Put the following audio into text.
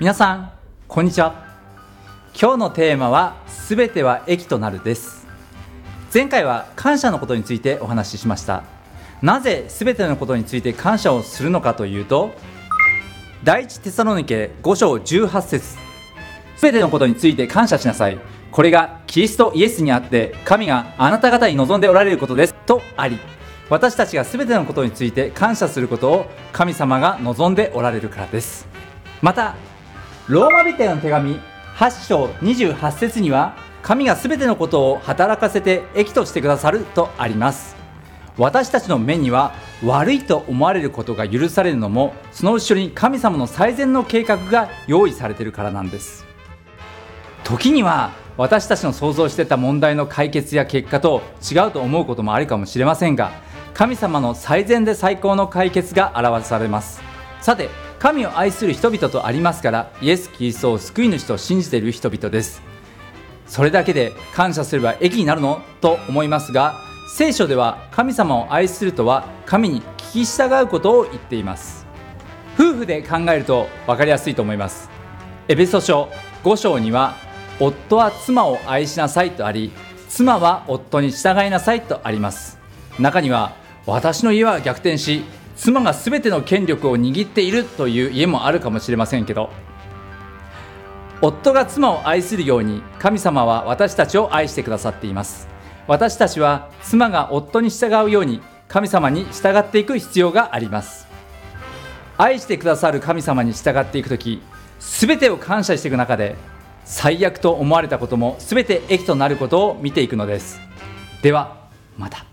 皆さんこんにちは。今日のテーマはすべては益となるです。前回は感謝のことについてお話ししました。なぜすべてのことについて感謝をするのかというと第一テサロニケ5章18節。すべてのことについて感謝しなさい。これがキリストイエスにあって神があなた方に望んでおられることです。とあり私たちがすべてのことについて感謝することを神様が望んでおられるからです。またローマ人への手紙8章28節には神が全てのことを働かせて益としてくださるとあります。私たちの目には悪いと思われることが許されるのもその後ろに神様の最善の計画が用意されてるからなんです。時には私たちの想像してた問題の解決や結果と違うと思うこともあるかもしれませんが神様の最善で最高の解決が表されます。さて神を愛する人々とありますからイエス・キリストを救い主と信じている人々です。それだけで感謝すれば益になるの？と思いますが聖書では神様を愛するとは神に聞き従うことを言っています。夫婦で考えると分かりやすいと思います。エベソ書5章には夫は妻を愛しなさいとあり妻は夫に従いなさいとあります。中には私の家は逆転し妻が全ての権力を握っているという家もあるかもしれませんけど夫が妻を愛するように神様は私たちを愛してくださっています。私たちは妻が夫に従うように神様に従っていく必要があります。愛してくださる神様に従っていく時全てを感謝していく中で最悪と思われたことも全て益となることを見ていくのです。ではまた。